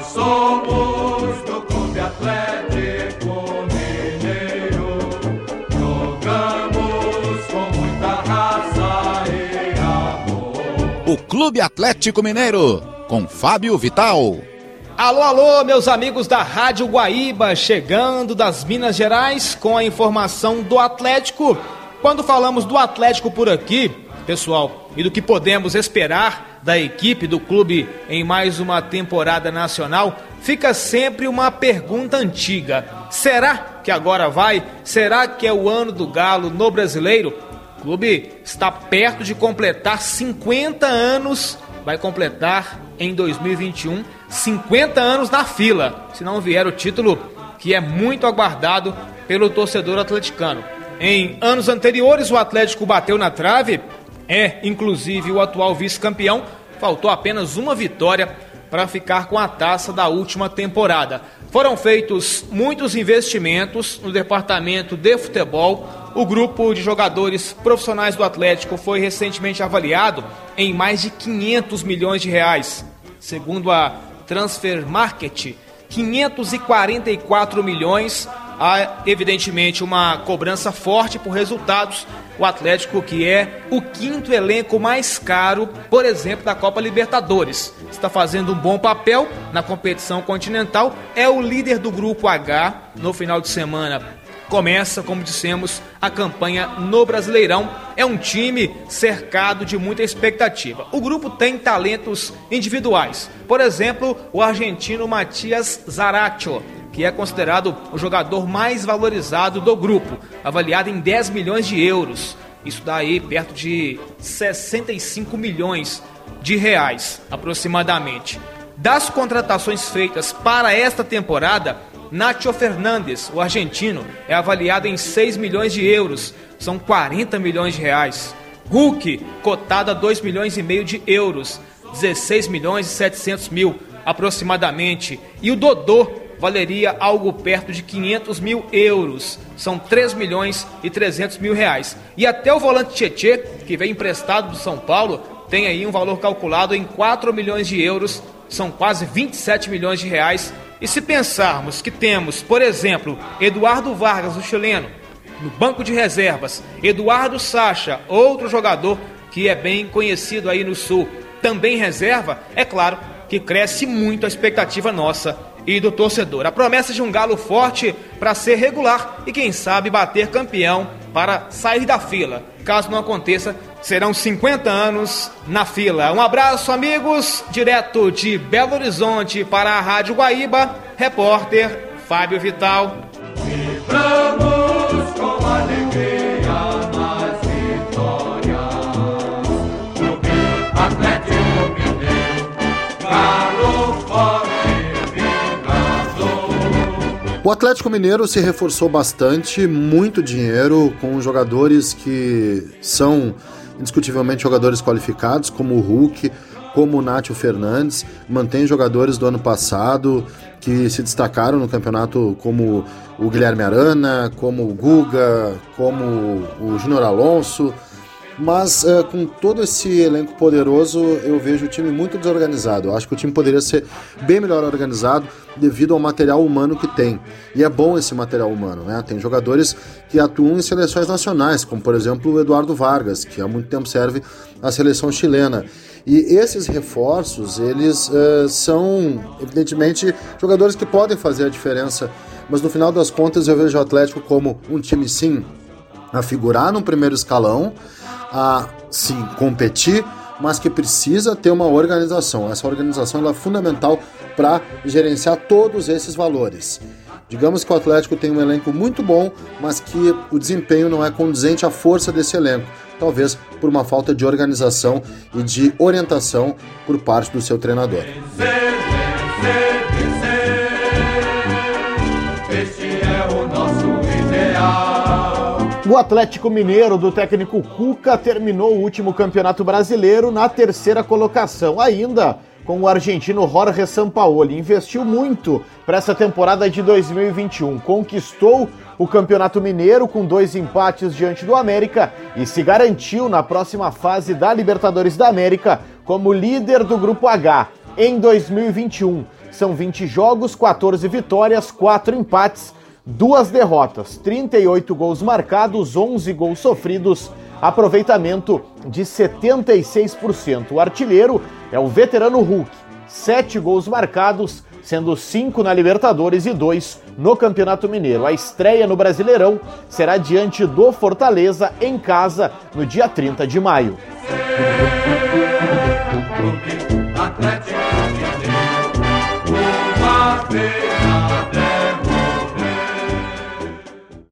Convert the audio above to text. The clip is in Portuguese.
Nós somos do Clube Atlético Mineiro. Jogamos com muita raça e amor. O Clube Atlético Mineiro, com Fábio Vital. Alô, alô, meus amigos da Rádio Guaíba, chegando das Minas Gerais com a informação do Atlético. Quando falamos do Atlético por aqui, pessoal, e do que podemos esperar da equipe do clube em mais uma temporada nacional, fica sempre uma pergunta antiga: será que agora vai? Será que é o ano do Galo no brasileiro? O clube está perto de completar 50 anos, vai completar em 2021 50 anos na fila, se não vier o título que é muito aguardado pelo torcedor atleticano. Em anos anteriores, o Atlético bateu na trave, é inclusive o atual vice-campeão, faltou apenas uma vitória para ficar com a taça da última temporada. Foram feitos muitos investimentos no departamento de futebol. O grupo de jogadores profissionais do Atlético foi recentemente avaliado em mais de 500 milhões de reais. Segundo a Transfer Market, 544 milhões. Há, evidentemente, uma cobrança forte por resultados. O Atlético, que é o quinto elenco mais caro, por exemplo, da Copa Libertadores, está fazendo um bom papel na competição continental, é o líder do grupo H no final de semana começa, como dissemos, a campanha no Brasileirão. É um time cercado de muita expectativa. O grupo tem talentos individuais. Por exemplo, o argentino Matias Zaratio, que é considerado o jogador mais valorizado do grupo, avaliado em 10 milhões de euros. Isso dá aí perto de 65 milhões de reais, aproximadamente. Das contratações feitas para esta temporada, Nacho Fernandes, o argentino, é avaliado em 6 milhões de euros, são 40 milhões de reais. Hulk, cotado a 2 milhões e meio de euros, 16 milhões e 700 mil aproximadamente. E o Dodô valeria algo perto de 500 mil euros, são 3 milhões e 300 mil reais. E até o volante Tietê, que vem emprestado do São Paulo, tem aí um valor calculado em 4 milhões de euros, são quase 27 milhões de reais. E se pensarmos que temos, por exemplo, Eduardo Vargas, o chileno, no banco de reservas, Eduardo Sacha, outro jogador que é bem conhecido aí no Sul, também reserva, é claro que cresce muito a expectativa nossa e do torcedor. A promessa de um galo forte para ser regular e quem sabe bater campeão para sair da fila. Caso não aconteça, serão 50 anos na fila. Um abraço, amigos, direto de Belo Horizonte para a Rádio Guaíba, repórter Fábio Vital. O Atlético Mineiro se reforçou bastante, muito dinheiro, com jogadores que são indiscutivelmente jogadores qualificados, como o Hulk, como o Nátio Fernandes, mantém jogadores do ano passado que se destacaram no campeonato, como o Guilherme Arana, como o Guga, como o Júnior Alonso. Mas uh, com todo esse elenco poderoso, eu vejo o time muito desorganizado. Eu acho que o time poderia ser bem melhor organizado devido ao material humano que tem. E é bom esse material humano, né? Tem jogadores que atuam em seleções nacionais, como por exemplo o Eduardo Vargas, que há muito tempo serve à seleção chilena. E esses reforços, eles uh, são, evidentemente, jogadores que podem fazer a diferença. Mas no final das contas, eu vejo o Atlético como um time, sim, a figurar no primeiro escalão a sim competir, mas que precisa ter uma organização. Essa organização é fundamental para gerenciar todos esses valores. Digamos que o Atlético tem um elenco muito bom, mas que o desempenho não é condizente à força desse elenco, talvez por uma falta de organização e de orientação por parte do seu treinador. O Atlético Mineiro do técnico Cuca terminou o último campeonato brasileiro na terceira colocação, ainda com o argentino Jorge Sampaoli. Investiu muito para essa temporada de 2021. Conquistou o Campeonato Mineiro com dois empates diante do América e se garantiu na próxima fase da Libertadores da América como líder do Grupo H. Em 2021, São 20 jogos, 14 vitórias, 4 empates, duas derrotas, 38 gols marcados, 11 gols sofridos, aproveitamento de 76%. O artilheiro é o veterano Hulk, 7 gols marcados, sendo 5 na Libertadores e 2 no Campeonato Mineiro. A estreia no Brasileirão será diante do Fortaleza em casa no dia 30 de maio. Atlético